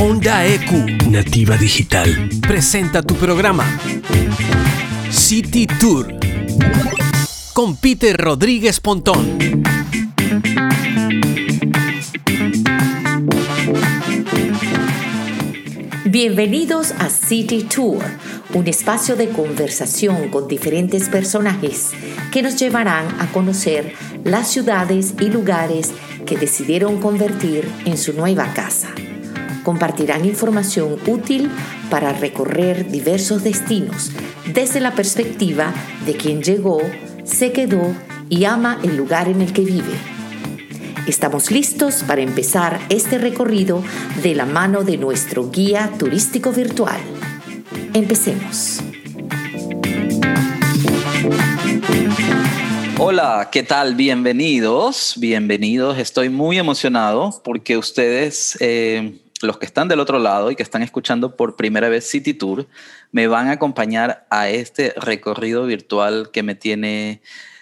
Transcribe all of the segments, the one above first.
Onda EQ, nativa digital, presenta tu programa City Tour con Peter Rodríguez Pontón. Bienvenidos a City Tour, un espacio de conversación con diferentes personajes que nos llevarán a conocer las ciudades y lugares que decidieron convertir en su nueva casa. Compartirán información útil para recorrer diversos destinos desde la perspectiva de quien llegó, se quedó y ama el lugar en el que vive. Estamos listos para empezar este recorrido de la mano de nuestro guía turístico virtual. Empecemos. Hola, ¿qué tal? Bienvenidos, bienvenidos. Estoy muy emocionado porque ustedes, eh, los que están del otro lado y que están escuchando por primera vez City Tour, me van a acompañar a este recorrido virtual que me tiene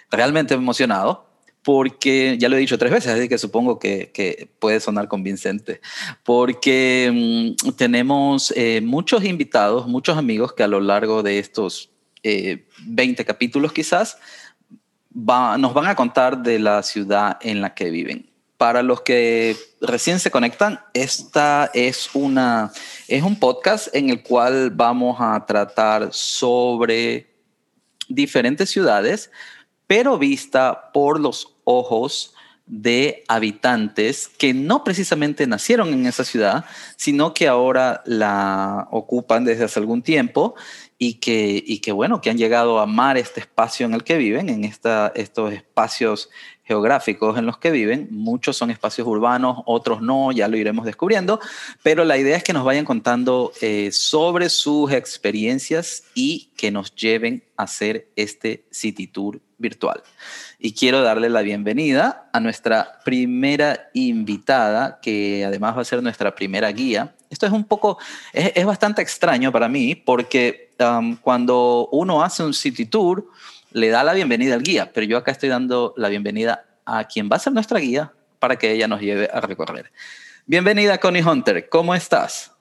realmente emocionado porque ya lo he dicho tres veces, así que supongo que, puede sonar convincente, porque mm, tenemos eh, muchos invitados, muchos amigos que a lo largo de estos 20 eh, capítulos quizás nos van a contar de la ciudad en la que viven. Para los que recién se conectan, esta es, una, es un podcast en el cual vamos a tratar sobre diferentes ciudades, pero vista por los ojos de habitantes que no precisamente nacieron en esa ciudad, sino que ahora la ocupan desde hace algún tiempo y que, y que bueno, que han llegado a amar este espacio en el que viven, en esta, estos espacios geográficos en los que viven. Muchos son espacios urbanos, otros no, ya lo iremos descubriendo, pero la idea es que nos vayan contando eh, sobre sus experiencias y que nos lleven a hacer este City Tour virtual. Y quiero darle la bienvenida a nuestra primera invitada, que además va a ser nuestra primera guía. Esto es un poco, es, bastante extraño para mí, porque um, cuando uno hace un City Tour, le da la bienvenida al guía, pero yo acá estoy dando la bienvenida a quien va a ser nuestra guía para que ella nos lleve a recorrer. Bienvenida, Connie Hunter, ¿cómo estás?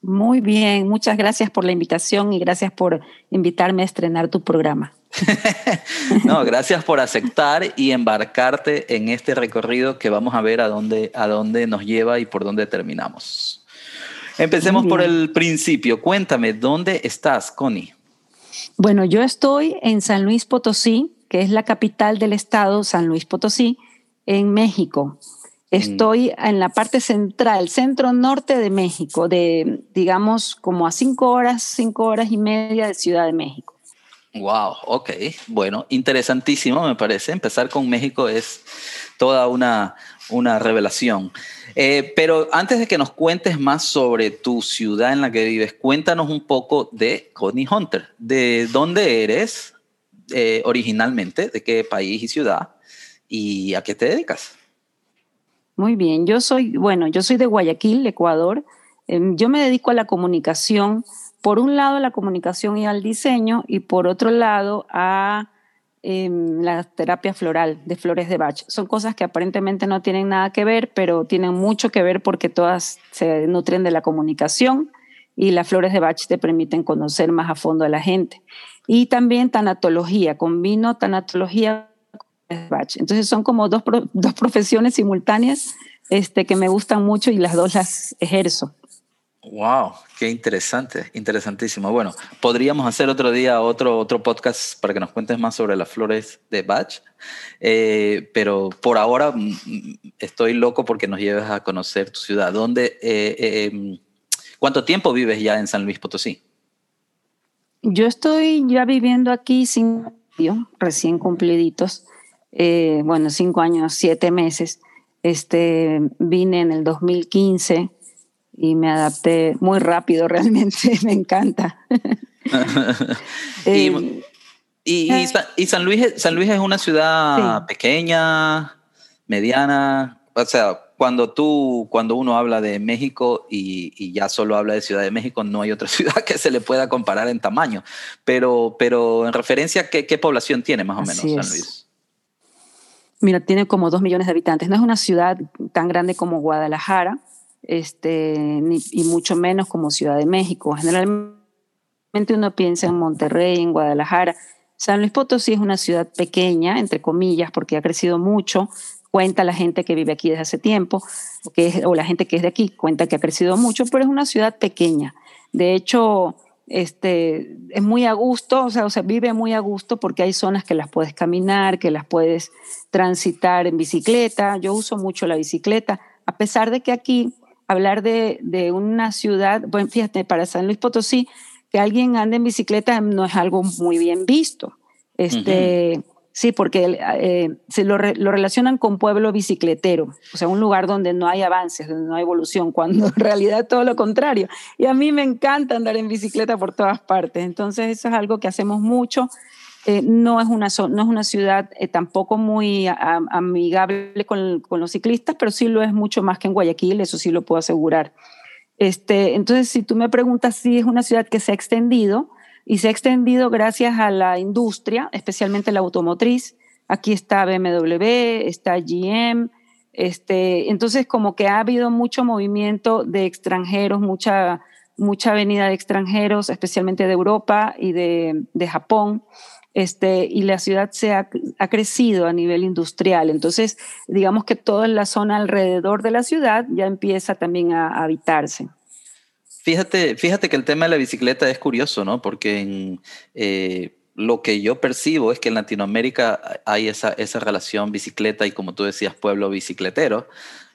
Muy bien, muchas gracias por la invitación y gracias por invitarme a estrenar tu programa. no, gracias por aceptar y embarcarte en este recorrido que vamos a ver a dónde, a dónde nos lleva y por dónde terminamos. Empecemos por el principio. Cuéntame, ¿dónde estás, Connie? Bueno, yo estoy en San Luis Potosí, que es la capital del estado, San Luis Potosí, en México. Estoy en la parte central, centro norte de México, de digamos como a cinco horas, cinco horas y media de Ciudad de México. Wow, ok, bueno, interesantísimo me parece. Empezar con México es toda una, una revelación. Eh, pero antes de que nos cuentes más sobre tu ciudad en la que vives, cuéntanos un poco de Connie Hunter. ¿De dónde eres eh, originalmente? ¿De qué país y ciudad? ¿Y a qué te dedicas? Muy bien, yo soy, bueno, yo soy de Guayaquil, Ecuador. Em, yo me dedico a la comunicación, por un lado a la comunicación y al diseño, y por otro lado a la terapia floral de flores de Bach. Son cosas que aparentemente no tienen nada que ver, pero tienen mucho que ver porque todas se nutren de la comunicación y las flores de Bach te permiten conocer más a fondo a la gente. Y también tanatología, combino tanatología con Bach. Entonces son como dos, dos profesiones simultáneas este, que me gustan mucho y las dos las ejerzo. Wow, qué interesante, interesantísimo. Bueno, podríamos hacer otro día otro, otro podcast para que nos cuentes más sobre las flores de Bach, eh, pero por ahora mm, mm, estoy loco porque nos lleves a conocer tu ciudad. ¿Dónde, eh, eh, em, ¿Cuánto tiempo vives ya en San Luis Potosí? Yo estoy ya viviendo aquí cinco recién cumpliditos, bueno, cinco años, siete meses. Este, vine en el 2015 y me adapté muy rápido, realmente me encanta. y, y, San, Luis, San Luis es una ciudad pequeña, mediana, o sea, cuando tú, cuando uno habla de México y, y, ya solo habla de Ciudad de México, no hay otra ciudad que se le pueda comparar en tamaño. Pero, pero en referencia, ¿qué, qué población tiene más o menos San Luis? Mira, tiene como dos millones de habitantes. No es una ciudad tan grande como Guadalajara, este, y mucho menos como Ciudad de México. Generalmente uno piensa en Monterrey, en Guadalajara. San Luis Potosí es una ciudad pequeña, entre comillas, porque ha crecido mucho. Cuenta la gente que vive aquí desde hace tiempo, que o la gente que es de aquí, cuenta que ha crecido mucho, pero es una ciudad pequeña. De hecho, este, es muy a gusto, o sea, o sea, vive muy a gusto porque hay zonas que las puedes caminar, que las puedes transitar en bicicleta. Yo uso mucho la bicicleta, a pesar de que aquí hablar de, de una ciudad, bueno, fíjate, para San Luis Potosí, que alguien ande en bicicleta no es algo muy bien visto. Este, Sí, porque eh, se lo, lo, relacionan con pueblo bicicletero, o sea, un lugar donde no hay avances, donde no hay evolución, cuando en realidad todo lo contrario. Y a mí me encanta andar en bicicleta por todas partes, entonces eso es algo que hacemos mucho. Eh, no, es una, no es una ciudad eh, tampoco muy amigable con, los ciclistas, pero sí lo es mucho más que en Guayaquil, eso sí lo puedo asegurar. Este, entonces, si tú me preguntas si es una ciudad que se ha extendido, y se ha extendido gracias a la industria, especialmente la automotriz. Aquí está BMW, está GM. Este, entonces, como que ha habido mucho movimiento de extranjeros, mucha, mucha venida de extranjeros, especialmente de Europa y de, de Japón. Este, y la ciudad se ha, ha, crecido a nivel industrial. Entonces, digamos que toda la zona alrededor de la ciudad ya empieza también a, a habitarse. Fíjate, fíjate que el tema de la bicicleta es curioso, ¿no? Porque en, eh, lo que yo percibo es que en Latinoamérica hay esa, esa relación bicicleta y, como tú decías, pueblo bicicletero,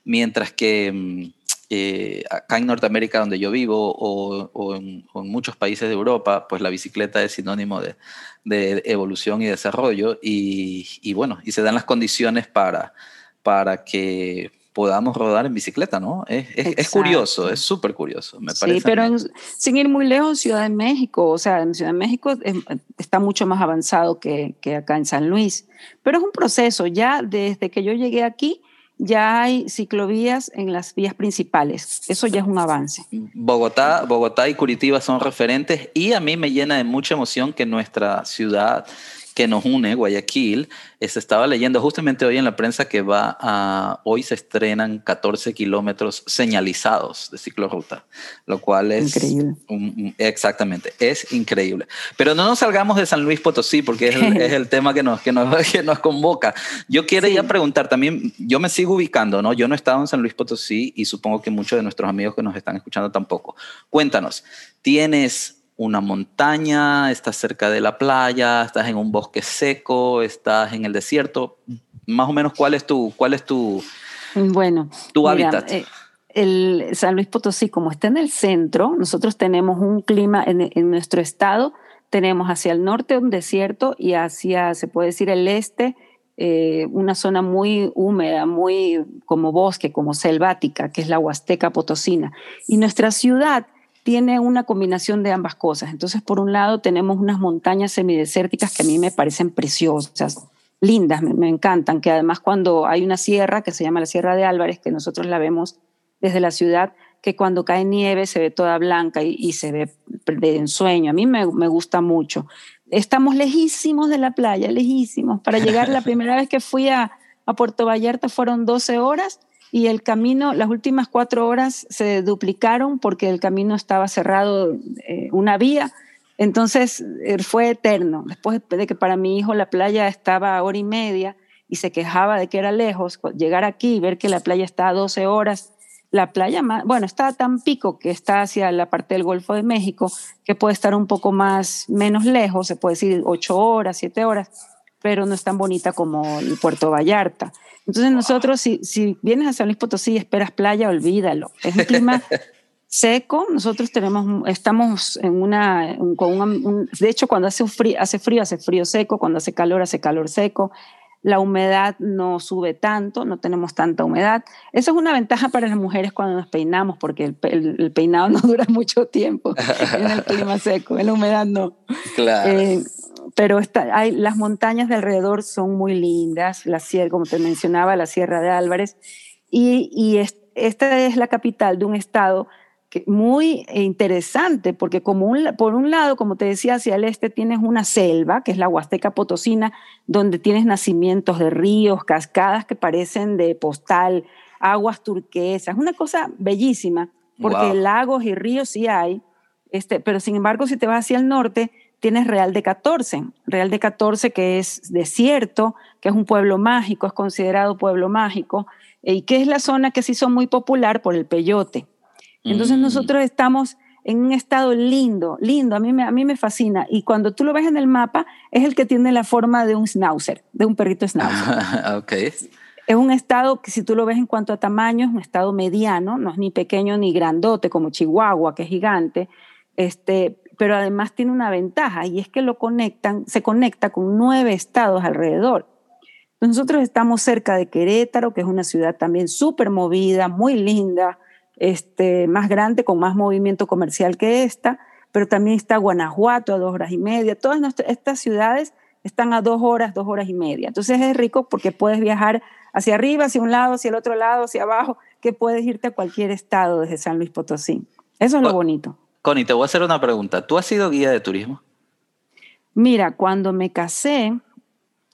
mientras que mm, eh, acá en Norteamérica, donde yo vivo, o, en, muchos países de Europa, pues la bicicleta es sinónimo de, de evolución y desarrollo, y, y, bueno, y se dan las condiciones para, para que podamos rodar en bicicleta, ¿no? Es, es, curioso, es súper curioso, me parece. Sí, pero sin ir muy lejos, Ciudad de México, o sea, en Ciudad de México está mucho más avanzado que, que, acá en San Luis, pero es un proceso, ya desde que yo llegué aquí, ya hay ciclovías en las vías principales, eso ya es un avance. Bogotá, Bogotá y Curitiba son referentes y a mí me llena de mucha emoción que nuestra ciudad que nos une, Guayaquil, se estaba leyendo justamente hoy en la prensa que va a, hoy se estrenan 14 kilómetros señalizados de ciclorruta, lo cual es... Increíble. exactamente, es increíble. Pero no nos salgamos de San Luis Potosí porque es el, tema que nos, que, nos, que nos convoca. Yo quería preguntar también, yo me sigo ubicando, ¿no? Yo no he estado en San Luis Potosí y supongo que muchos de nuestros amigos que nos están escuchando tampoco. Cuéntanos, ¿tienes una montaña, estás cerca de la playa, estás en un bosque seco, estás en el desierto. Más o menos, ¿cuál es tu, cuál es tu, bueno, tu hábitat? Eh, el San Luis Potosí, como está en el centro, nosotros tenemos un clima en, nuestro estado, tenemos hacia el norte un desierto y hacia, se puede decir, el este, eh, una zona muy húmeda, muy como bosque, como selvática, que es la Huasteca Potosina. Y nuestra ciudad tiene una combinación de ambas cosas. Entonces, por un lado, tenemos unas montañas semidesérticas que a mí me parecen preciosas, lindas, me, encantan, que además cuando hay una sierra que se llama la Sierra de Álvarez, que nosotros la vemos desde la ciudad, que cuando cae nieve se ve toda blanca y, se ve de ensueño. A mí me, me, gusta mucho. Estamos lejísimos de la playa, lejísimos. Para llegar la primera vez que fui a, a Puerto Vallarta fueron 12 horas y el camino, las últimas cuatro horas se duplicaron porque el camino estaba cerrado, eh, una vía, entonces eh, fue eterno. Después de que para mi hijo la playa estaba a hora y media y se quejaba de que era lejos, llegar aquí y ver que la playa está a 12 horas, la playa, bueno, está tan pico que está hacia la parte del Golfo de México, que puede estar un poco más, menos lejos, se puede decir ocho horas, siete horas, pero no es tan bonita como el Puerto Vallarta. Entonces nosotros, si, si vienes a San Luis Potosí y esperas playa, olvídalo. Es un clima seco. Nosotros tenemos, estamos en una, con un, de hecho cuando hace frío, hace frío, hace frío seco, cuando hace calor, hace calor seco. La humedad no sube tanto, no tenemos tanta humedad. Eso es una ventaja para las mujeres cuando nos peinamos, porque el, peinado no dura mucho tiempo en el clima seco, en la humedad no. Claro. Eh, pero hay, las montañas de alrededor son muy lindas, la sierra, como te mencionaba, la Sierra de Álvarez, y, esta es la capital de un estado que, muy interesante, porque como por un lado, como te decía, hacia el este tienes una selva, que es la Huasteca Potosina, donde tienes nacimientos de ríos, cascadas que parecen de postal, aguas turquesas, una cosa bellísima, porque lagos y ríos sí hay, este, pero sin embargo si te vas hacia el norte, tienes Real de 14, Real de 14 que es desierto, que es un pueblo mágico, es considerado pueblo mágico, y que es la zona que se hizo muy popular por el peyote. Entonces mm. nosotros estamos en un estado lindo, lindo, a mí, me, a mí me fascina. Y cuando tú lo ves en el mapa, es el que tiene la forma de un schnauzer, de un perrito schnauzer. okay. Es un estado que si tú lo ves en cuanto a tamaño, es un estado mediano, no es ni pequeño ni grandote como Chihuahua, que es gigante, este, pero además tiene una ventaja y es que lo conectan, se conecta con nueve estados alrededor. Nosotros estamos cerca de Querétaro, que es una ciudad también súper movida, muy linda, este, más grande, con más movimiento comercial que esta, pero también está Guanajuato a dos horas y media. Todas estas ciudades están a dos horas, dos horas y media. Entonces es rico porque puedes viajar hacia arriba, hacia un lado, hacia el otro lado, hacia abajo, que puedes irte a cualquier estado desde San Luis Potosí. Eso es lo bonito. Connie, te voy a hacer una pregunta. ¿Tú has sido guía de turismo? Mira, cuando me casé,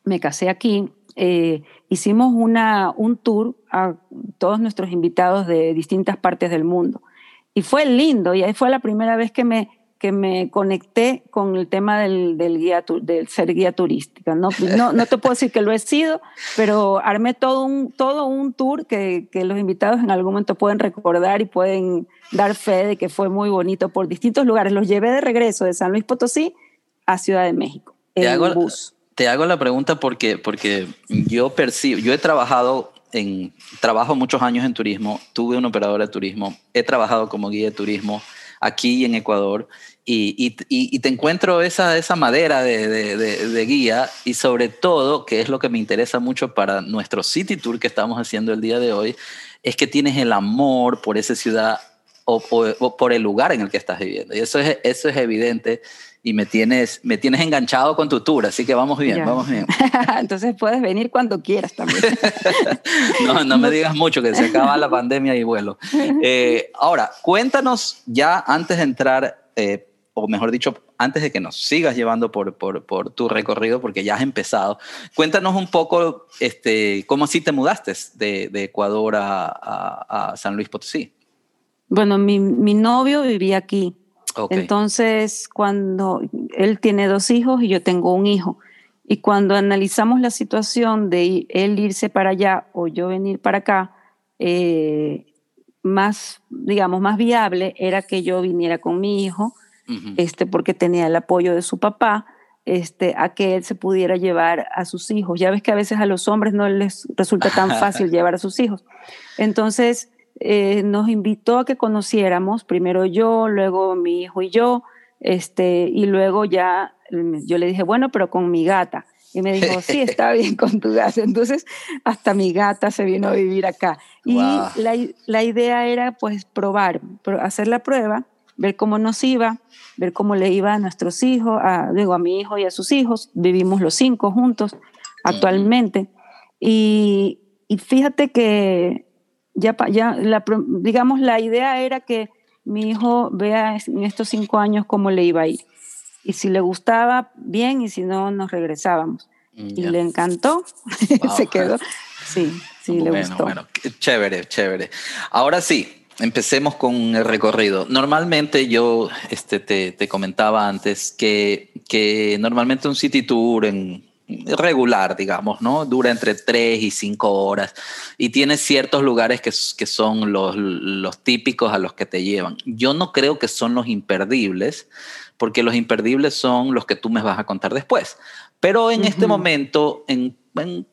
me casé aquí, eh, hicimos una, un tour a todos nuestros invitados de distintas partes del mundo. Y fue lindo, y ahí fue la primera vez que me, que me conecté con el tema del, del, guía, del ser guía turística. ¿no? No, no te puedo decir que lo he sido, pero armé todo un, todo un tour que, que los invitados en algún momento pueden recordar y pueden dar fe de que fue muy bonito por distintos lugares. Los llevé de regreso de San Luis Potosí a Ciudad de México en bus te hago la pregunta porque, porque yo percibo, yo he trabajado en, trabajo muchos años en turismo, tuve un operador de turismo, he trabajado como guía de turismo aquí en Ecuador y, y, y te encuentro esa, esa madera de, de, de, guía y sobre todo, que es lo que me interesa mucho para nuestro City Tour que estamos haciendo el día de hoy, es que tienes el amor por esa ciudad o, o, por el lugar en el que estás viviendo. Y eso es, eso es evidente y me tienes, me tienes enganchado con tu tour, así que vamos bien, vamos bien. Entonces puedes venir cuando quieras también. no, no me digas mucho, que se acaba la pandemia y vuelo. Eh, ahora, cuéntanos ya antes de entrar, eh, o mejor dicho, antes de que nos sigas llevando por, por, por, tu recorrido, porque ya has empezado, cuéntanos un poco este, cómo así te mudaste de, de Ecuador a, a, a, San Luis Potosí. Bueno, mi, mi novio vivía aquí entonces, cuando él tiene dos hijos y yo tengo un hijo, y cuando analizamos la situación de él irse para allá o yo venir para acá, eh, más, digamos, más viable era que yo viniera con mi hijo, este, porque tenía el apoyo de su papá, este, a que él se pudiera llevar a sus hijos. Ya ves que a veces a los hombres no les resulta tan fácil llevar a sus hijos. Entonces, eh, nos invitó a que conociéramos, primero yo, luego mi hijo y yo, este, y luego ya mm, yo le dije, bueno, pero con mi gata. Y me dijo, sí, está bien con tu gata. Entonces, hasta mi gata se vino a vivir acá. Y la, la, idea era, pues, probar, hacer la prueba, ver cómo nos iba, ver cómo le iba a nuestros hijos, a, digo, a mi hijo y a sus hijos. Vivimos los cinco juntos actualmente. Y, y fíjate que ya, ya la, digamos, la idea era que mi hijo vea en estos cinco años cómo le iba a ir. Y si le gustaba, bien, y si no, nos regresábamos. Mm, y le encantó, se quedó. Sí, sí, le gustó. Bueno, chévere, chévere. Ahora sí, empecemos con el recorrido. Normalmente yo este, te, te comentaba antes que, que normalmente un city tour en regular, digamos, ¿no? Dura entre 3 y 5 horas y tiene ciertos lugares que, que son los, los, típicos a los que te llevan. Yo no creo que son los imperdibles, porque los imperdibles son los que tú me vas a contar después. Pero en este momento, en, en,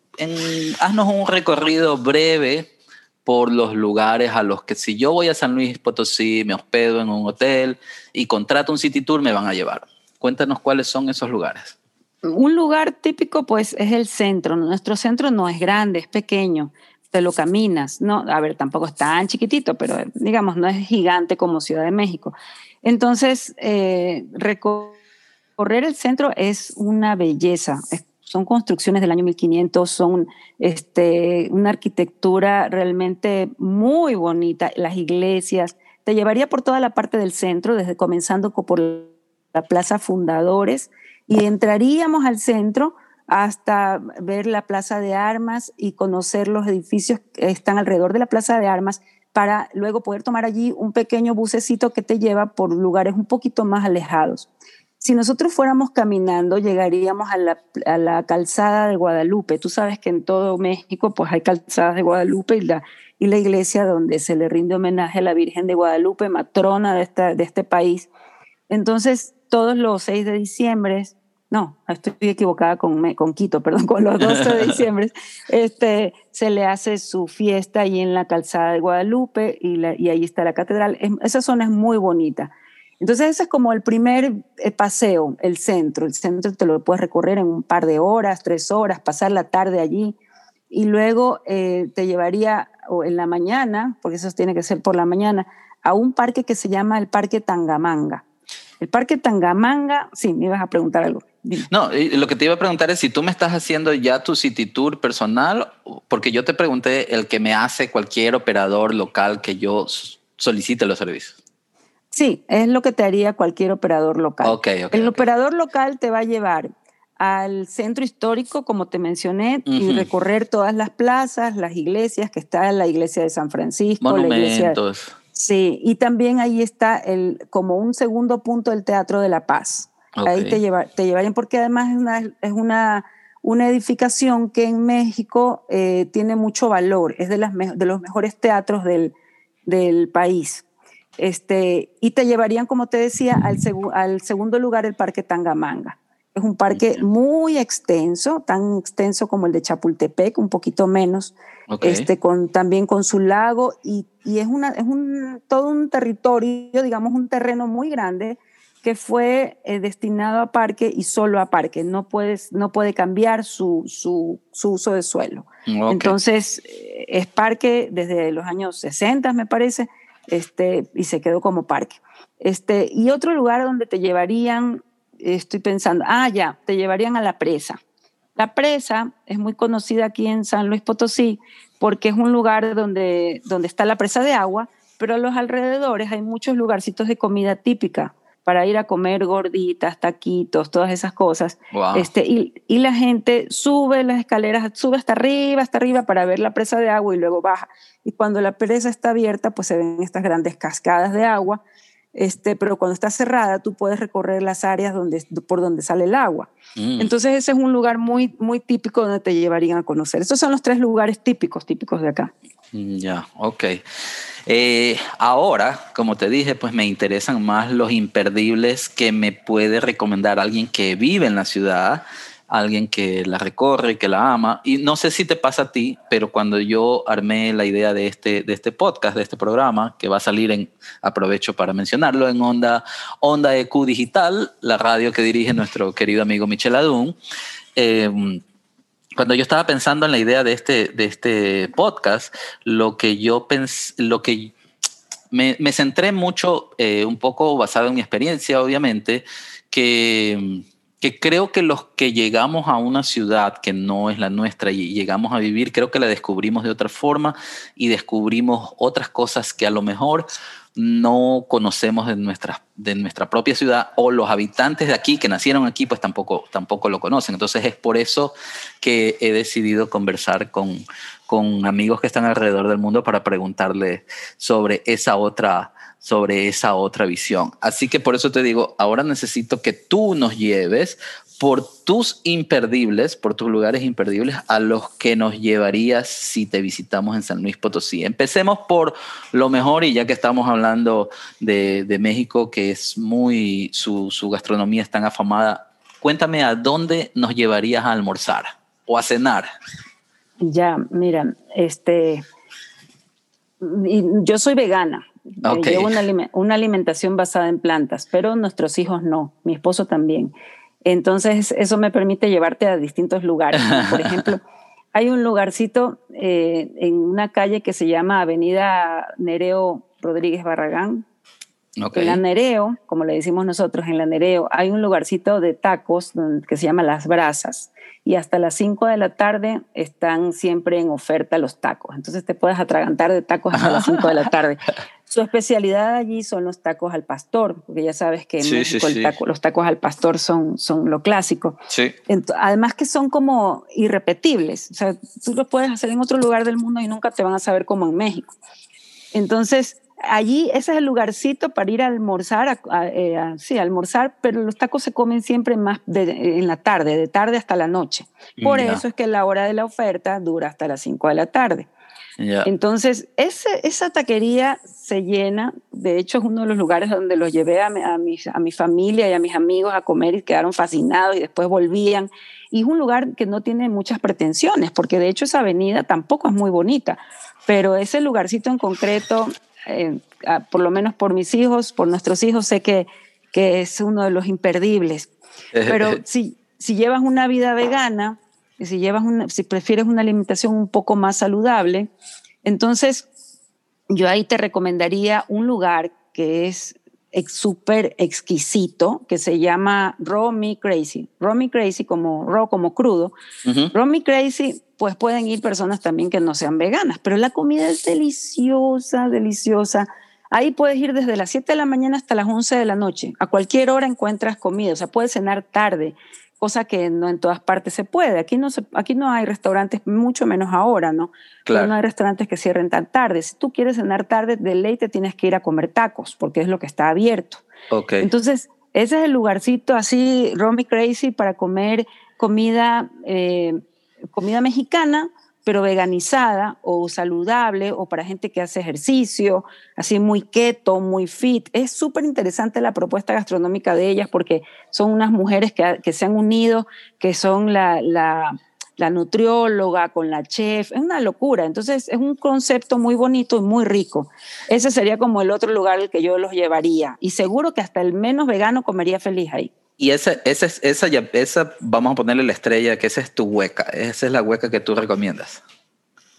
haznos un recorrido breve por los lugares a los que si yo voy a San Luis Potosí, me hospedo en un hotel y contrato un city tour, me van a llevar. Cuéntanos cuáles son esos lugares un lugar típico pues es el centro. Nuestro centro no es grande, es pequeño. Te lo caminas, ¿no? A ver, tampoco es tan chiquitito, pero digamos, no es gigante como Ciudad de México. Entonces, eh, recorrer el centro es una belleza. son construcciones del año 1500, son este, una arquitectura realmente muy bonita. Las iglesias. Te llevaría por toda la parte del centro, desde comenzando por la Plaza Fundadores, y entraríamos al centro hasta ver la Plaza de Armas y conocer los edificios que están alrededor de la Plaza de Armas para luego poder tomar allí un pequeño bucecito que te lleva por lugares un poquito más alejados. Si nosotros fuéramos caminando, llegaríamos a la, calzada de Guadalupe. Tú sabes que en todo México pues hay calzadas de Guadalupe y la, y la iglesia donde se le rinde homenaje a la Virgen de Guadalupe, matrona de, esta, de este país. Entonces, todos los 6 de diciembre, no, estoy equivocada con, con Quito, perdón, con los 12 de diciembre, este, se le hace su fiesta ahí en la calzada de Guadalupe y, la, ahí está la catedral. esa zona es muy bonita. Entonces ese es como el primer eh, paseo, el centro. El centro te lo puedes recorrer en un par de horas, tres horas, pasar la tarde allí y luego eh, te llevaría o en la mañana, porque eso tiene que ser por la mañana, a un parque que se llama el Parque Tangamanga. El Parque Tangamanga, sí, me ibas a preguntar algo. No, lo que te iba a preguntar es si tú me estás haciendo ya tu City Tour personal, porque yo te pregunté el que me hace cualquier operador local que yo solicite los servicios. Sí, es lo que te haría cualquier operador local. el operador local te va a llevar al centro histórico, como te mencioné, y recorrer todas las plazas, las iglesias, que está la iglesia de San Francisco, Monumentos. Sí, y también ahí está el, como un segundo punto el Teatro de la Paz. Ahí te, lleva, te llevarían, porque además es una, es una, una edificación que en México eh, tiene mucho valor, es de, las de los mejores teatros del, del país. Este, y te llevarían, como te decía, al, al segundo lugar el Parque Tangamanga. Es un parque muy extenso, tan extenso como el de Chapultepec, un poquito menos, este, con, también con su lago y, y, es, una, es un, todo un territorio, digamos, un terreno muy grande que fue eh, destinado a parque y solo a parque, no, puedes, no puede cambiar su, su, su uso de suelo. Entonces, eh, es parque desde los años 60, me parece, este, y se quedó como parque. Este, y otro lugar donde te llevarían, estoy pensando, ah, ya, te llevarían a la presa. La presa es muy conocida aquí en San Luis Potosí porque es un lugar donde, donde está la presa de agua, pero a los alrededores hay muchos lugarcitos de comida típica para ir a comer gorditas, taquitos, todas esas cosas. Este, y, y, la gente sube las escaleras, sube hasta arriba, hasta arriba para ver la presa de agua y luego baja. Y cuando la presa está abierta, pues se ven estas grandes cascadas de agua. Este, pero cuando está cerrada, tú puedes recorrer las áreas donde, por donde sale el agua. Mm. Entonces ese es un lugar muy, muy típico donde te llevarían a conocer. Esos son los tres lugares típicos, típicos de acá. Mm, ya, ok. Eh, ahora, como te dije, pues me interesan más los imperdibles que me puede recomendar alguien que vive en la ciudad, alguien que la recorre, que la ama. Y no sé si te pasa a ti, pero cuando yo armé la idea de este, de este podcast, de este programa, que va a salir en, aprovecho para mencionarlo, en Onda, Onda EQ Digital, la radio que dirige nuestro querido amigo Michel Adún. Eh, cuando yo estaba pensando en la idea de este, de este podcast, lo que yo pensé, lo que me, me centré mucho, eh, un poco basado en mi experiencia, obviamente, que, que creo que los que llegamos a una ciudad que no es la nuestra y llegamos a vivir, creo que la descubrimos de otra forma y descubrimos otras cosas que a lo mejor no conocemos de nuestra, de nuestra propia ciudad o los habitantes de aquí que nacieron aquí pues tampoco, tampoco lo conocen. Entonces es por eso que he decidido conversar con, con amigos que están alrededor del mundo para preguntarle sobre esa otra sobre esa otra visión. Así que por eso te digo, ahora necesito que tú nos lleves por tus imperdibles, por tus lugares imperdibles a los que nos llevarías si te visitamos en San Luis Potosí. Empecemos por lo mejor y ya que estamos hablando de, México, que es muy, su, su gastronomía es tan afamada, cuéntame a dónde nos llevarías a almorzar o a cenar. Ya, mira, este, yo soy vegana. Llevo una, una alimentación basada en plantas, pero nuestros hijos no, mi esposo también. Entonces, eso me permite llevarte a distintos lugares. Por ejemplo, hay un lugarcito eh, en una calle que se llama Avenida Nereo Rodríguez Barragán. En la Nereo, como le decimos nosotros, en la Nereo hay un lugarcito de tacos que se llama Las Brasas y hasta las 5 de la tarde están siempre en oferta los tacos. Entonces te puedes atragantar de tacos hasta las 5 de la tarde. Su especialidad allí son los tacos al pastor, porque ya sabes que en México los tacos al pastor son, son lo clásico. además que son como irrepetibles. O sea, tú los puedes hacer en otro lugar del mundo y nunca te van a saber como en México. Entonces, allí ese es el lugarcito para ir a almorzar, eh, sí, almorzar, pero los tacos se comen siempre más en la tarde, de tarde hasta la noche. Por eso es que la hora de la oferta dura hasta las 5 de la tarde. Entonces, ese, esa taquería se llena, de hecho es uno de los lugares donde los llevé a, a, mi, a mi familia y a mis amigos a comer y quedaron fascinados y después volvían. Y es un lugar que no tiene muchas pretensiones, porque de hecho esa avenida tampoco es muy bonita, pero ese lugarcito en concreto eh, por lo menos por mis hijos, por nuestros hijos, sé que, que es uno de los imperdibles. Pero si, si llevas una vida vegana, si, llevas una, si prefieres una alimentación un poco más saludable, entonces yo ahí te recomendaría un lugar que es súper exquisito que se llama Raw Me Crazy. Raw Me Crazy como raw, como crudo. Raw Me Crazy, pues pueden ir personas también que no sean veganas, pero la comida es deliciosa, deliciosa. Ahí puedes ir desde las 7 de la mañana hasta las 11 de la noche. A cualquier hora encuentras comida, o sea, puedes cenar tarde cosa que no en todas partes se puede. Aquí no, aquí no hay restaurantes, mucho menos ahora, ¿no? Claro. No hay restaurantes que cierren tan tarde. Si tú quieres cenar tarde, de ley te tienes que ir a comer tacos, porque es lo que está abierto. Okay. Entonces, ese es el lugarcito así, Romy Crazy, para comer comida, eh, comida mexicana, pero veganizada o saludable o para gente que hace ejercicio, así muy keto, muy fit. Es súper interesante la propuesta gastronómica de ellas porque son unas mujeres que, que se han unido, que son la, la, nutrióloga con la chef. Es una locura. Entonces es un concepto muy bonito y muy rico. Ese sería como el otro lugar al que yo los llevaría. Y seguro que hasta el menos vegano comería feliz ahí. Y esa, esa, esa, esa, vamos a ponerle la estrella, que esa es tu hueca, esa es la hueca que tú recomiendas.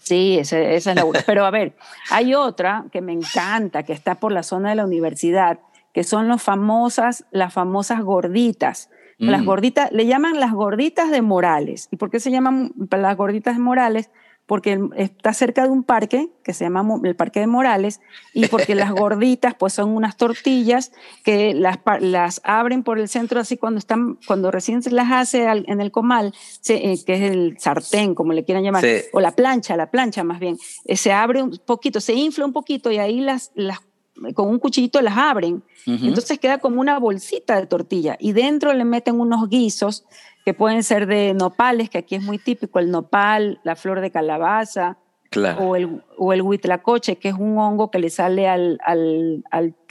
Sí, esa, esa es la hueca. Pero a ver, hay otra que me encanta, que está por la zona de la universidad, que son los famosas, las famosas gorditas. Las mm. gorditas, le llaman las gorditas de Morales. ¿Y por qué se llaman las gorditas de Morales? Porque está cerca de un parque que se llama el Parque de Morales y porque las gorditas pues son unas tortillas que las, las abren por el centro así cuando están cuando recién se las hace en el comal eh, que es el sartén como le quieran llamar o la plancha la plancha más bien eh, se abre un poquito se infla un poquito y ahí las, las con un cuchillito las abren. Entonces queda como una bolsita de tortilla y dentro le meten unos guisos que pueden ser de nopales, que aquí es muy típico, el nopal, la flor de calabaza, o, el, o el huitlacoche, que es un hongo que le sale al, al,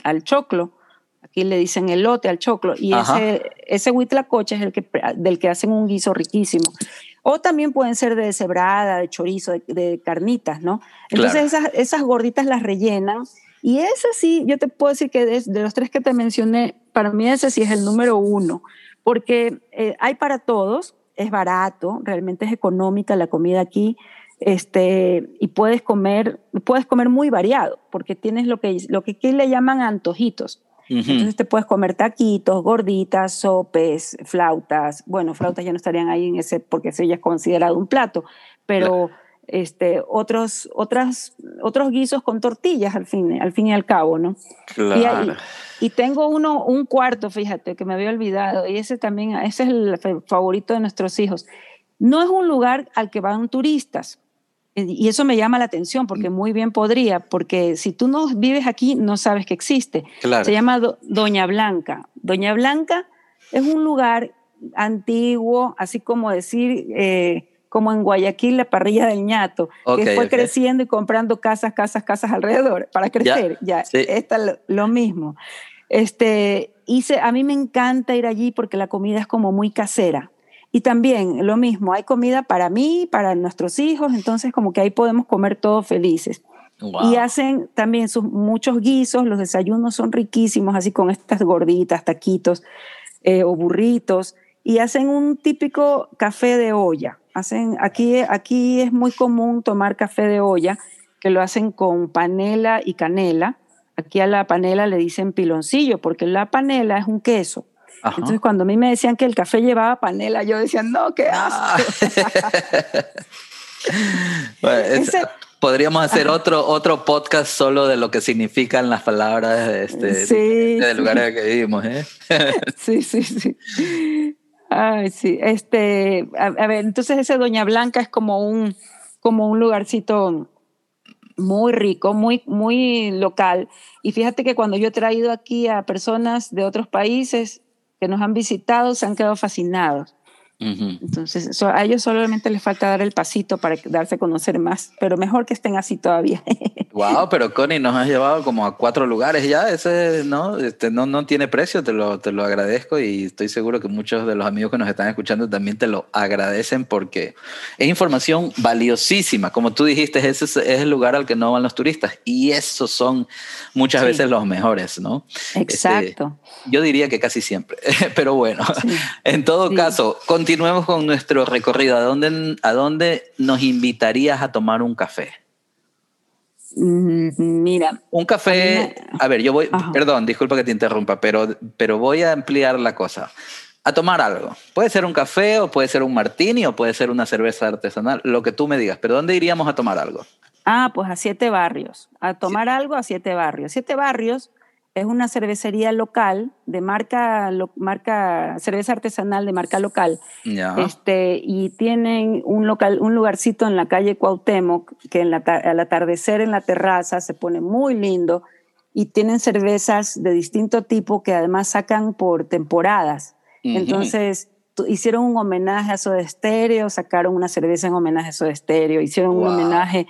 al, choclo. Aquí le dicen elote al choclo. Y ese, ese huitlacoche es el que, del que hacen un guiso riquísimo. O también pueden ser de cebrada, de chorizo, de, carnitas, ¿no? Entonces esas, esas gorditas las rellenan. Y ese sí, yo te puedo decir que de, de los tres que te mencioné, para mí ese sí es el número uno porque eh, hay para todos, es barato, realmente es económica la comida aquí, este, y puedes comer, puedes comer muy variado, porque tienes lo que, lo que aquí le llaman antojitos. Entonces te puedes comer taquitos, gorditas, sopes, flautas. Bueno, flautas ya no estarían ahí en ese, porque eso ya es considerado un plato, pero este, otros, otras, otros guisos con tortillas al fin, al fin y al cabo, ¿no? Claro. Y, tengo uno, un cuarto, fíjate, que me había olvidado, y ese también, ese es el favorito de nuestros hijos. No es un lugar al que van turistas, y eso me llama la atención porque muy bien podría, porque si tú no vives aquí no sabes que existe. Se llama Doña Blanca. Doña Blanca es un lugar antiguo, así como decir... Eh, como en Guayaquil, la parrilla del ñato, que fue creciendo y comprando casas, casas, casas alrededor para crecer. Ya, está lo, mismo. Este, hice, a mí me encanta ir allí porque la comida es como muy casera. Y también lo mismo, hay comida para mí, para nuestros hijos, entonces como que ahí podemos comer todos felices. Y hacen también sus muchos guisos, los desayunos son riquísimos, así con estas gorditas, taquitos eh, o burritos, y hacen un típico café de olla Hacen, aquí, aquí es muy común tomar café de olla, que lo hacen con panela y canela. aquí a la panela le dicen piloncillo, porque la panela es un queso. Entonces, cuando a mí me decían que el café llevaba panela, yo decía, no, qué asco. podríamos hacer otro, otro podcast solo de lo que significan las palabras de este, lugar en el que vivimos. ¿eh? sí, sí, sí. Ay, sí. Este, a, ver, entonces ese Doña Blanca es como un, como un lugarcito muy rico, muy, muy local. Y fíjate que cuando yo he traído aquí a personas de otros países que nos han visitado, se han quedado fascinados. Entonces, a ellos solamente les falta dar el pasito para darse a conocer más, pero mejor que estén así todavía. wow, pero Connie nos has llevado como a cuatro lugares ya, ese no, este, no, no tiene precio, te lo, te lo agradezco y estoy seguro que muchos de los amigos que nos están escuchando también te lo agradecen porque es información valiosísima. Como tú dijiste, ese es, el lugar al que no van los turistas y esos son muchas veces los mejores, ¿no? Exacto. Este, yo diría que casi siempre, pero bueno, en todo caso, con continuemos con nuestro recorrido. ¿A dónde, ¿A dónde nos invitarías a tomar un café? Mm, mira. Un café. A, ver, yo voy. Perdón, disculpa que te interrumpa, pero, pero voy a ampliar la cosa. A tomar algo. Puede ser un café, o puede ser un martini, o puede ser una cerveza artesanal, lo que tú me digas. Pero ¿dónde iríamos a tomar algo? Ah, pues a Siete Barrios. A tomar algo a Siete Barrios. Siete Barrios es una cervecería local de marca, marca cerveza artesanal de marca local. Este, y tienen un, local, un lugarcito en la calle Cuauhtémoc que en la, al atardecer en la terraza se pone muy lindo y tienen cervezas de distinto tipo que además sacan por temporadas. Entonces, hicieron un homenaje a Soda Stereo, sacaron una cerveza en homenaje a Soda Stereo, hicieron un homenaje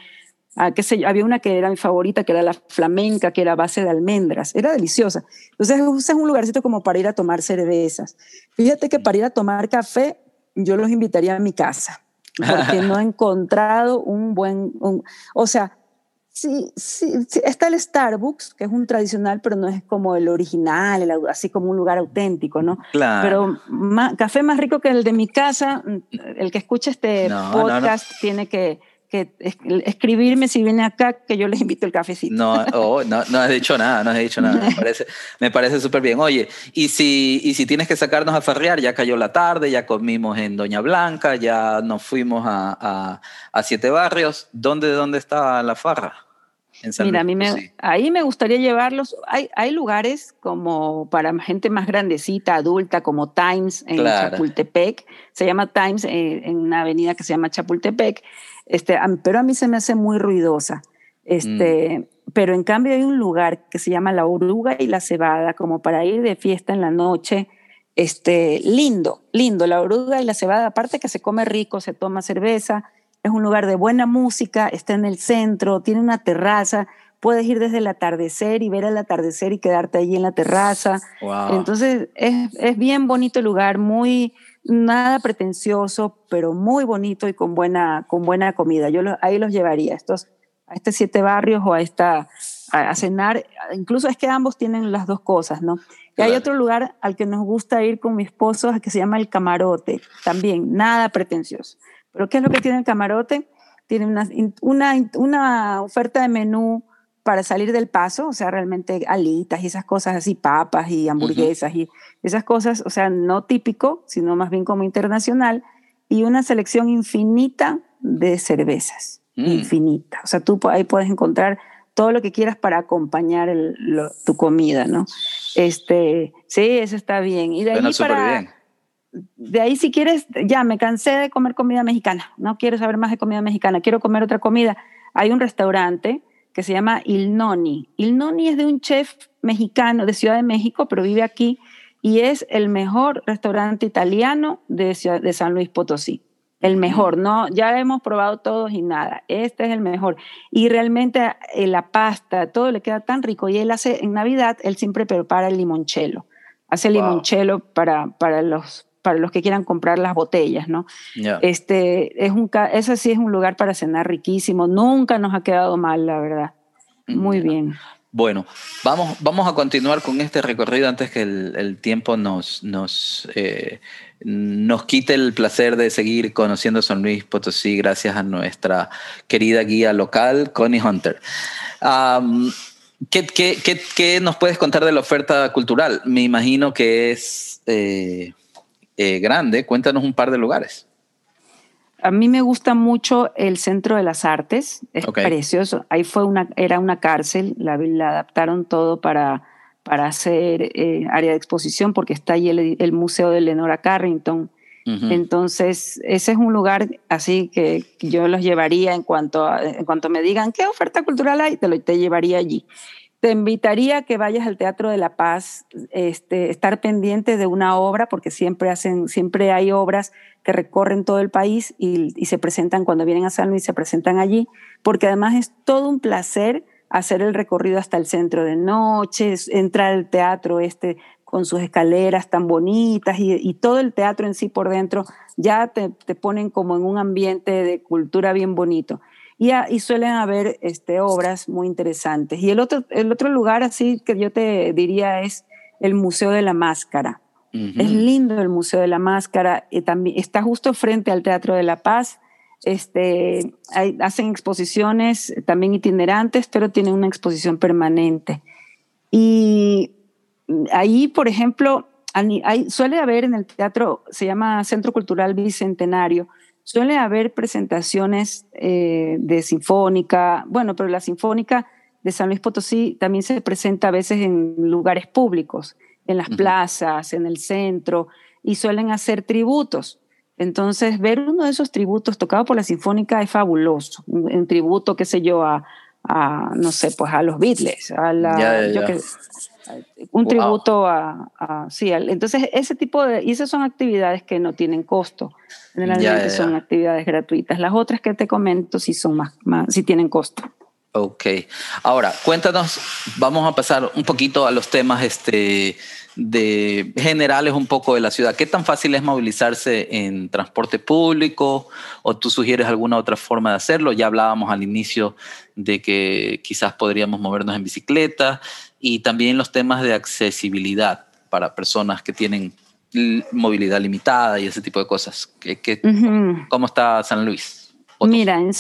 Ah, había una que era mi favorita, que era la flamenca, que era base de almendras, era deliciosa. Entonces es un lugarcito como para ir a tomar cervezas. Fíjate que para ir a tomar café, yo los invitaría a mi casa, porque no he encontrado un buen, o sea, sí, sí, está el Starbucks, que es un tradicional, pero no es como el original, así como un lugar auténtico, ¿no? Claro. Pero café más rico que el de mi casa, el que escucha este podcast tiene que que escribirme si viene acá, que yo les invito el cafecito. No, oh, no, no has dicho nada, no has dicho nada. Me parece, me parece súper bien. Oye, y si, y si tienes que sacarnos a farrear, ya cayó la tarde, ya comimos en Doña Blanca, ya nos fuimos a, a, Siete Barrios. ¿Dónde, ¿Dónde está la farra? Mira, a mí me, ahí me gustaría llevarlos. Hay, hay lugares como para gente más grandecita, adulta, como Times en Chapultepec. Se llama Times eh, en una avenida que se llama Chapultepec este, pero a mí se me hace muy ruidosa. Este, mm. Pero en cambio hay un lugar que se llama La Oruga y la Cebada, como para ir de fiesta en la noche. Este, lindo, lindo, La Oruga y la Cebada, aparte que se come rico, se toma cerveza, es un lugar de buena música, está en el centro, tiene una terraza, puedes ir desde el atardecer y ver el atardecer y quedarte allí en la terraza. Entonces es, es bien bonito el lugar, muy, nada pretencioso, pero muy bonito y con buena, con buena comida. Yo ahí los llevaría, estos, a estos siete barrios o a esta a, cenar. Incluso es que ambos tienen las dos cosas, ¿no? Y hay otro lugar al que nos gusta ir con mi esposo que se llama el Camarote, también, nada pretencioso. Pero ¿qué es lo que tiene el Camarote? Tiene una, una, una oferta de menú para salir del paso, o sea, realmente alitas y esas cosas así, papas y hamburguesas y esas cosas, o sea, no típico, sino más bien como internacional, y una selección infinita de cervezas, mm. infinita. O sea, tú ahí puedes encontrar todo lo que quieras para acompañar tu comida, ¿no? Este, sí, eso está bien. Y de ahí para, De ahí si quieres, ya me cansé de comer comida mexicana, no quiero saber más de comida mexicana, quiero comer otra comida. Hay un restaurante que se llama Il Noni. Il Noni es de un chef mexicano de Ciudad de México, pero vive aquí y es el mejor restaurante italiano de, de San Luis Potosí. El mejor, no, ya hemos probado todos y nada, este es el mejor. Y realmente eh, la pasta, todo le queda tan rico. Y él hace, en Navidad, él siempre prepara el limonchelo. Hace el limonchelo para, para los para los que quieran comprar las botellas, ¿no? Este, es un, ese sí es un lugar para cenar riquísimo, nunca nos ha quedado mal, la verdad. Muy bien. Bueno, vamos, vamos a continuar con este recorrido antes que el, tiempo nos, nos, eh, nos quite el placer de seguir conociendo San Luis Potosí gracias a nuestra querida guía local, Connie Hunter. ¿Qué, qué, qué, qué nos puedes contar de la oferta cultural? Me imagino que es eh, eh, grande. Cuéntanos un par de lugares. A mí me gusta mucho el Centro de las Artes, es precioso. Ahí fue una, era una cárcel, la, adaptaron todo para, para hacer eh, área de exposición porque está ahí el, Museo de Lenora Carrington. Entonces, ese es un lugar así que yo los llevaría en cuanto, en cuanto me digan qué oferta cultural hay, te lo te llevaría allí. Te invitaría a que vayas al Teatro de la Paz, este, estar pendiente de una obra, porque siempre, hacen, siempre hay obras que recorren todo el país y, se presentan cuando vienen a San Luis, se presentan allí, porque además es todo un placer hacer el recorrido hasta el centro de noche, entrar al teatro este con sus escaleras tan bonitas y, todo el teatro en sí por dentro, ya te, te, ponen como en un ambiente de cultura bien bonito y, suelen haber este, obras muy interesantes. Y el otro, el otro lugar así que yo te diría es el Museo de la Máscara. Es lindo el Museo de la Máscara, y también está justo frente al Teatro de la Paz. Este, hacen exposiciones también itinerantes, pero tienen una exposición permanente. Y ahí, por ejemplo, hay, suele haber en el teatro, se llama Centro Cultural Bicentenario, Suele haber presentaciones eh, de sinfónica, bueno, pero la sinfónica de San Luis Potosí también se presenta a veces en lugares públicos, en las plazas, en el centro, y suelen hacer tributos. Entonces, ver uno de esos tributos tocado por la sinfónica es fabuloso. Un, tributo, qué sé yo, a, no sé, pues a los Beatles, a la, un tributo a, sí, entonces ese tipo de, y esas son actividades que no tienen costo, generalmente son actividades gratuitas. Las otras que te comento sí son más, más, sí tienen costo. Ok, ahora cuéntanos, vamos a pasar un poquito a los temas este, de generales un poco de la ciudad. ¿Qué tan fácil es movilizarse en transporte público o tú sugieres alguna otra forma de hacerlo? Ya hablábamos al inicio de que quizás podríamos movernos en bicicleta y también los temas de accesibilidad para personas que tienen movilidad limitada y ese tipo de cosas. ¿Qué, ¿Cómo está San Luis? Mira, en,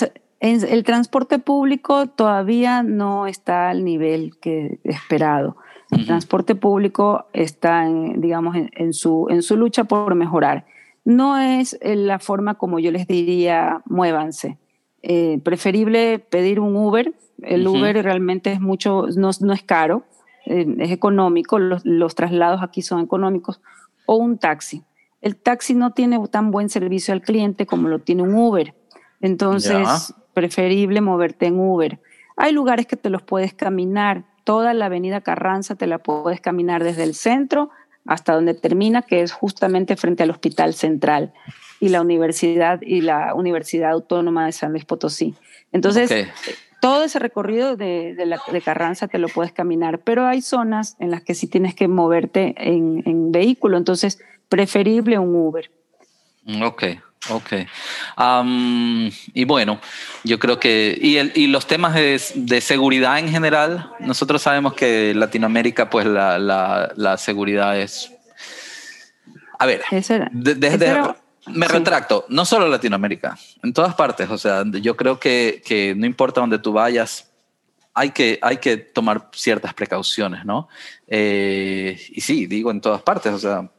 el transporte público todavía no está al nivel que esperado. El transporte público está, en, digamos, en, su, en su lucha por mejorar. No es la forma como yo les diría, muévanse. Eh, preferible pedir un Uber. El Uber realmente es mucho, no, no es caro. Eh, es económico, los, traslados aquí son económicos, o un taxi. El taxi no tiene tan buen servicio al cliente como lo tiene un Uber. Entonces, preferible moverte en Uber. Hay lugares que te los puedes caminar. Toda la avenida Carranza te la puedes caminar desde el centro hasta donde termina, que es justamente frente al Hospital Central y la Universidad y la Universidad Autónoma de San Luis Potosí. Entonces, todo ese recorrido de, de, Carranza te lo puedes caminar, pero hay zonas en las que sí tienes que moverte en, vehículo, entonces preferible un Uber. Ok, ok. y bueno, yo creo que, y, el, y los temas de, de, seguridad en general, nosotros sabemos que Latinoamérica, pues la, la, la seguridad es... A ver, desde... Me retracto, no solo Latinoamérica, en todas partes. O sea, yo creo que, que no importa dónde tú vayas, hay que, hay que tomar ciertas precauciones, ¿no? Eh, y sí, digo en todas partes, o sea,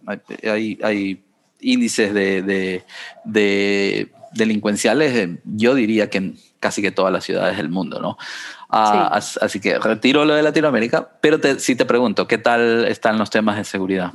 hay, hay índices de, de, de, delincuenciales, yo diría que en casi que todas las ciudades del mundo, ¿no? Ah, así que retiro lo de Latinoamérica, pero te, sí te pregunto, ¿qué tal están los temas de seguridad?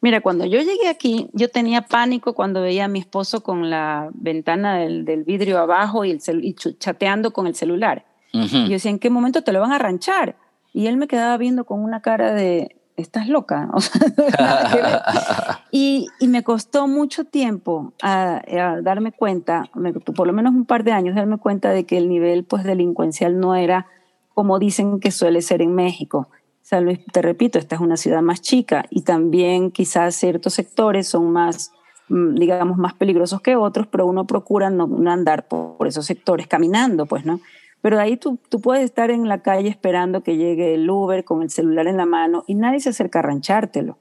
Mira, cuando yo llegué aquí, yo tenía pánico cuando veía a mi esposo con la ventana del, vidrio abajo y, el chateando con el celular. Y yo decía, ¿en qué momento te lo van a ranchar? Y él me quedaba viendo con una cara de, estás loca. y, me costó mucho tiempo a, darme cuenta, por lo menos un par de años, darme cuenta de que el nivel pues, delincuencial no era como dicen que suele ser en México. San Luis, te repito, esta es una ciudad más chica y también quizás ciertos sectores son más, mm, digamos, más peligrosos que otros, pero uno procura no, andar por, esos sectores caminando, pues, ¿no? Pero ahí tú, tú puedes estar en la calle esperando que llegue el Uber con el celular en la mano y nadie se acerca a ranchártelo.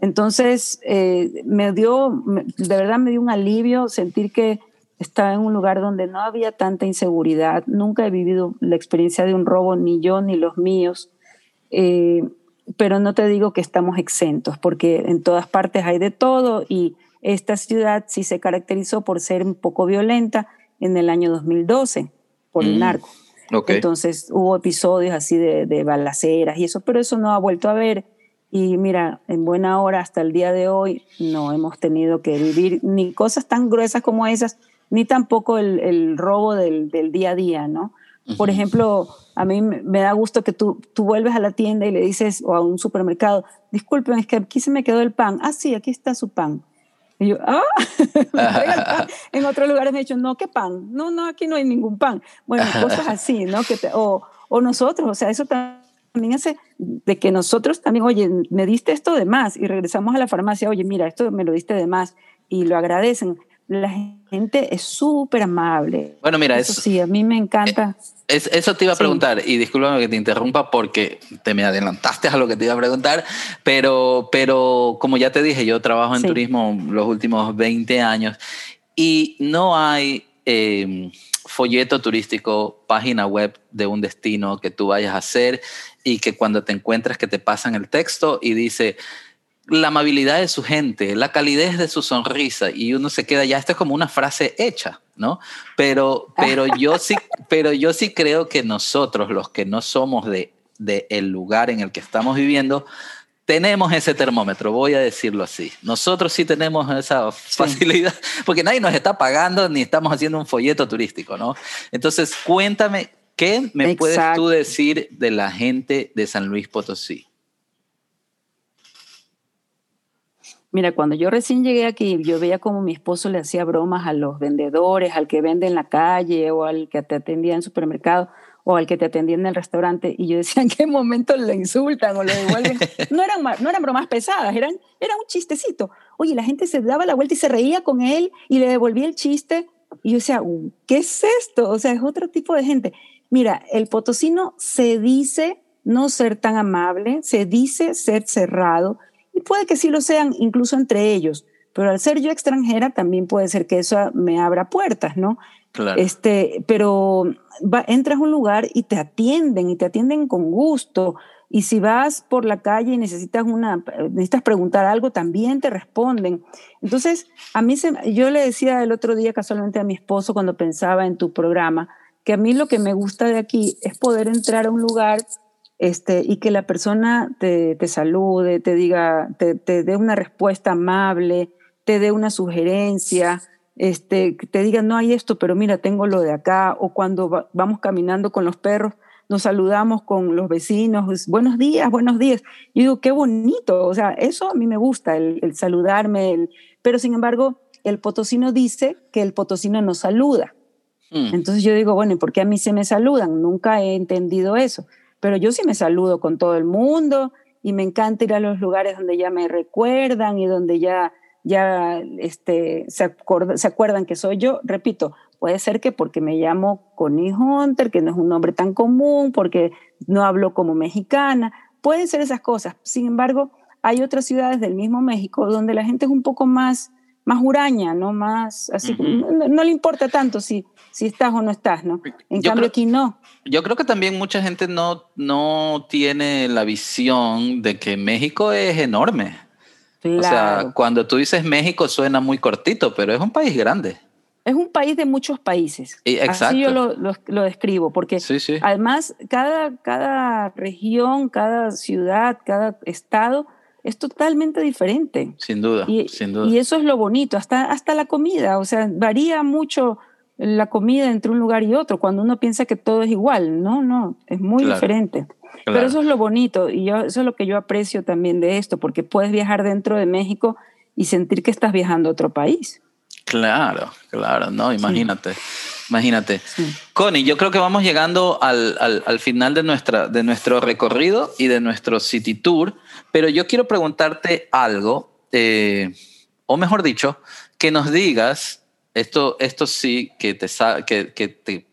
Entonces, eh, me dio, de verdad me dio un alivio sentir que estaba en un lugar donde no había tanta inseguridad, nunca he vivido la experiencia de un robo, ni yo ni los míos, eh, pero no te digo que estamos exentos, porque en todas partes hay de todo y esta ciudad sí se caracterizó por ser un poco violenta en el año 2012 por el mm, narco. Entonces hubo episodios así de, de balaceras y eso, pero eso no ha vuelto a ver. Y mira, en buena hora hasta el día de hoy no hemos tenido que vivir ni cosas tan gruesas como esas, ni tampoco el, robo del, día a día, ¿no? Por ejemplo, a mí me da gusto que tú, tú vuelves a la tienda y le dices, o a un supermercado, disculpen, es que aquí se me quedó el pan. Ah, sí, aquí está su pan. Y yo, ah, en otros lugares me he dicho, no, ¿qué pan? No, no, aquí no hay ningún pan. Bueno, cosas así, ¿no? Que o, o nosotros, o sea, eso también hace de que nosotros también, oye, me diste esto de más y regresamos a la farmacia, oye, mira, esto me lo diste de más y lo agradecen la gente es súper amable. Bueno, mira, eso, sí, a mí me encanta. Eh, eso te iba a preguntar, y discúlpame que te interrumpa porque te me adelantaste a lo que te iba a preguntar, pero, pero como ya te dije, yo trabajo en turismo los últimos 20 años y no hay em, folleto turístico, página web de un destino que tú vayas a hacer y que cuando te encuentres que te pasan el texto y dice la amabilidad de su gente, la calidez de su sonrisa y uno se queda ya, esto es como una frase hecha, ¿no? Pero, pero, yo, sí, pero yo sí creo que nosotros, los que no somos de, de el lugar en el que estamos viviendo, tenemos ese termómetro, voy a decirlo así. Nosotros sí tenemos esa facilidad, porque nadie nos está pagando ni estamos haciendo un folleto turístico, ¿no? Entonces, cuéntame, ¿qué me puedes tú decir de la gente de San Luis Potosí? Mira, cuando yo recién llegué aquí, yo veía como mi esposo le hacía bromas a los vendedores, al que vende en la calle o al que te atendía en supermercado o al que te atendía en el restaurante y yo decía, ¿en qué momento le insultan o le devuelven? No eran, no eran bromas pesadas, eran, era un chistecito. Oye, la gente se daba la vuelta y se reía con él y le devolvía el chiste y yo decía, uh, ¿qué es esto? O sea, es otro tipo de gente. Mira, el potosino se dice no ser tan amable, se dice ser cerrado, y puede que sí lo sean incluso entre ellos, pero al ser yo extranjera también puede ser que eso me abra puertas, ¿no? Claro. Este, pero entras a un lugar y te atienden y te atienden con gusto. Y si vas por la calle y necesitas, una, necesitas preguntar algo, también te responden. Entonces, a mí se, yo le decía el otro día casualmente a mi esposo cuando pensaba en tu programa, que a mí lo que me gusta de aquí es poder entrar a un lugar este, y que la persona te, te salude, te diga, te, te, dé una respuesta amable, te dé una sugerencia, este, te diga, no hay esto, pero mira, tengo lo de acá, o cuando vamos caminando con los perros, nos saludamos con los vecinos, buenos días, buenos días. Yo digo, qué bonito, o sea, eso a mí me gusta, el, el saludarme, el, pero sin embargo, el potosino dice que el potosino no saluda. Mm. Entonces yo digo, bueno, ¿y por qué a mí se me saludan? Nunca he entendido eso pero yo sí me saludo con todo el mundo y me encanta ir a los lugares donde ya me recuerdan y donde ya, ya este, se, acuerdan que soy yo. Repito, puede ser que porque me llamo Connie Hunter, que no es un nombre tan común, porque no hablo como mexicana, pueden ser esas cosas. Sin embargo, hay otras ciudades del mismo México donde la gente es un poco más más huraña, ¿no? Más así, no, le importa tanto si, si estás o no estás, ¿no? En cambio aquí no. Yo creo que también mucha gente no, no tiene la visión de que México es enorme. O sea, cuando tú dices México suena muy cortito, pero es un país grande. Es un país de muchos países. Exacto. Así yo lo, lo, describo, porque además cada, cada región, cada ciudad, cada estado es totalmente diferente. Sin duda, y, sin duda. Y eso es lo bonito, hasta, hasta la comida, o sea, varía mucho la comida entre un lugar y otro, cuando uno piensa que todo es igual, no, no, es muy diferente. Pero eso es lo bonito y yo, eso es lo que yo aprecio también de esto, porque puedes viajar dentro de México y sentir que estás viajando a otro país. Claro, claro, no, imagínate, imagínate. Connie, yo creo que vamos llegando al, al, al, final de, nuestra, de nuestro recorrido y de nuestro City Tour, pero yo quiero preguntarte algo, eh, o mejor dicho, que nos digas, esto, esto sí, que te, que, que te,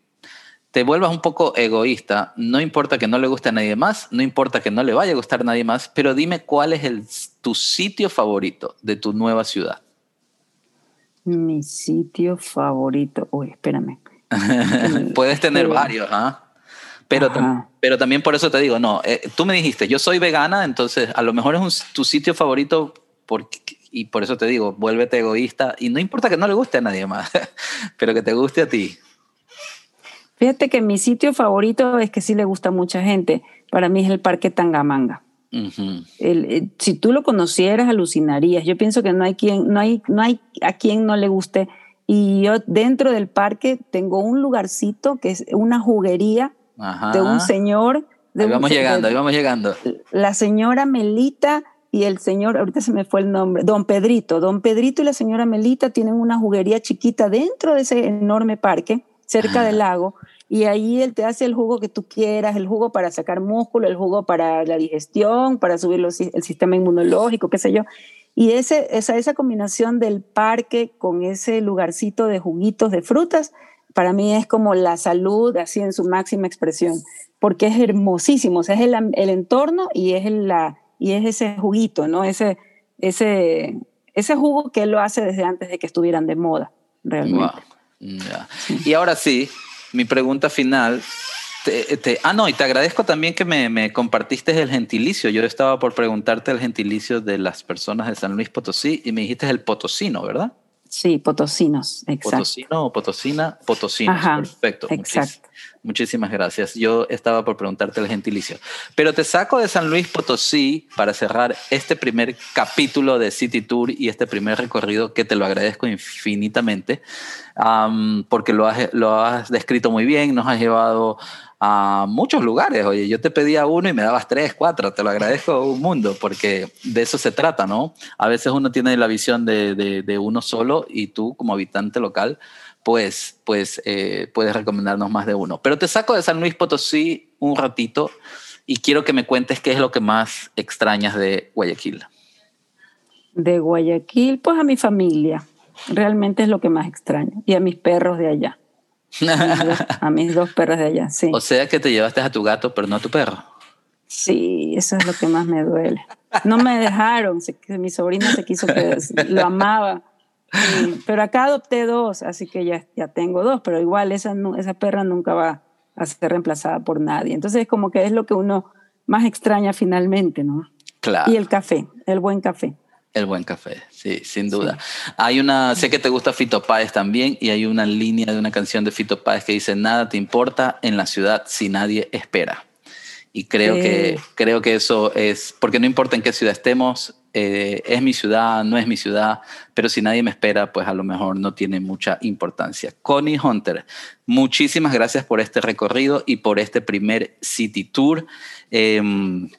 te vuelvas un poco egoísta, no importa que no le guste a nadie más, no importa que no le vaya a gustar a nadie más, pero dime cuál es el, tu sitio favorito de tu nueva ciudad. Mi sitio favorito. Uy, espérame. Puedes tener varios, ¿ah? Pero, pero también por eso te digo, no, eh, tú me dijiste, yo soy vegana, entonces a lo mejor es tu sitio favorito porque, y por eso te digo, vuélvete egoísta y no importa que no le guste a nadie más, pero que te guste a ti. Fíjate que mi sitio favorito es que sí le gusta a mucha gente. Para mí es el Parque Tangamanga. Eh, si tú lo conocieras, alucinarías. Yo pienso que no hay quien, no hay, no hay a quien no le guste. Y yo dentro del parque tengo un lugarcito que es una juguería de un señor. ahí vamos llegando, ahí vamos llegando. La señora Melita y el señor, ahorita se me fue el nombre, don Pedrito. Don Pedrito y la señora Melita tienen una juguería chiquita dentro de ese enorme parque, cerca del lago y ahí él te hace el jugo que tú quieras, el jugo para sacar músculo, el jugo para la digestión, para subir el sistema inmunológico, qué sé yo. Y ese, esa, esa combinación del parque con ese lugarcito de juguitos de frutas, para mí es como la salud así en su máxima expresión, porque es hermosísimo, o sea, es el, el entorno y es, el, la, y es ese juguito, ¿no? Ese, ese, ese jugo que él lo hace desde antes de que estuvieran de moda, realmente. Y ahora sí, mi pregunta final. ah, no, y te agradezco también que me, me, compartiste el gentilicio. Yo estaba por preguntarte el gentilicio de las personas de San Luis Potosí y me dijiste el potosino, ¿verdad? Sí, potosinos, exacto. Potosino o potosina, potosinos. Perfecto. Exacto. Muchísimas, gracias. Yo estaba por preguntarte el gentilicio. Pero te saco de San Luis Potosí para cerrar este primer capítulo de City Tour y este primer recorrido que te lo agradezco infinitamente porque lo has, lo has descrito muy bien, nos has llevado a muchos lugares. Oye, yo te pedía uno y me dabas tres, cuatro. Te lo agradezco un mundo porque de eso se trata, ¿no? A veces uno tiene la visión de, de, uno solo y tú como habitante local, pues, pues eh, puedes recomendarnos más de uno. Pero te saco de San Luis Potosí un ratito y quiero que me cuentes qué es lo que más extrañas de Guayaquil. De Guayaquil, pues a mi familia. Realmente es lo que más extraño. Y a mis perros de allá. a mis dos perros de allá, sí. O sea que te llevaste a tu gato, pero no a tu perro. Sí, eso es lo que más me duele. No me dejaron, mi sobrino se quiso que lo amaba. Pero acá adopté dos, así que ya, ya tengo dos, pero igual esa, esa perra nunca va a ser reemplazada por nadie. Entonces es como que es lo que uno más extraña finalmente, ¿no? Claro. Y el café, el buen café. El buen café, sí, sin duda. Hay una, sé que te gusta Fito Páez también y hay una línea de una canción de Fito Páez que dice, nada te importa en la ciudad si nadie espera. Y creo, que, creo que eso es, porque no importa en qué ciudad estemos, eh, es mi ciudad, no es mi ciudad, pero si nadie me espera, pues a lo mejor no tiene mucha importancia. Connie Hunter, muchísimas gracias por este recorrido y por este primer City Tour. Em,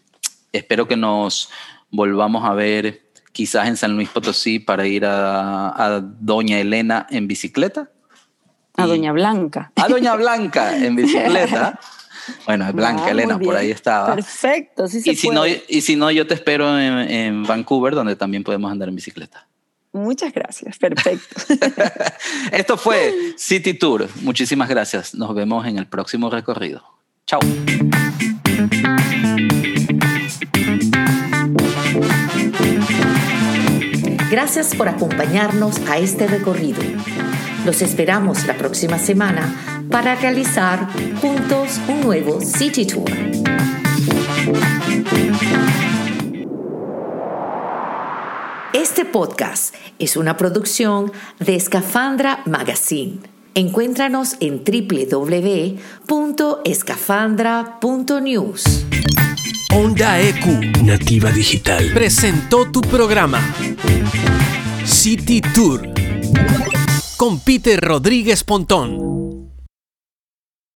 espero que nos volvamos a ver quizás en San Luis Potosí para ir a, Doña Elena en bicicleta. A Doña Blanca. A Doña Blanca en bicicleta. Bueno, es Blanca ah, Elena, por ahí estaba. Perfecto, sí se y si No, y si no, yo te espero en, Vancouver, donde también podemos andar en bicicleta. Muchas gracias, perfecto. Esto fue City Tour. Muchísimas gracias. Nos vemos en el próximo recorrido. Chao. Gracias por acompañarnos a este recorrido. Los esperamos la próxima semana para realizar juntos un nuevo City Tour. Este podcast es una producción de Escafandra Magazine. Encuéntranos en www.escafandra.news. Onda EQ, nativa digital, presentó tu programa City Tour con Peter Rodríguez Pontón.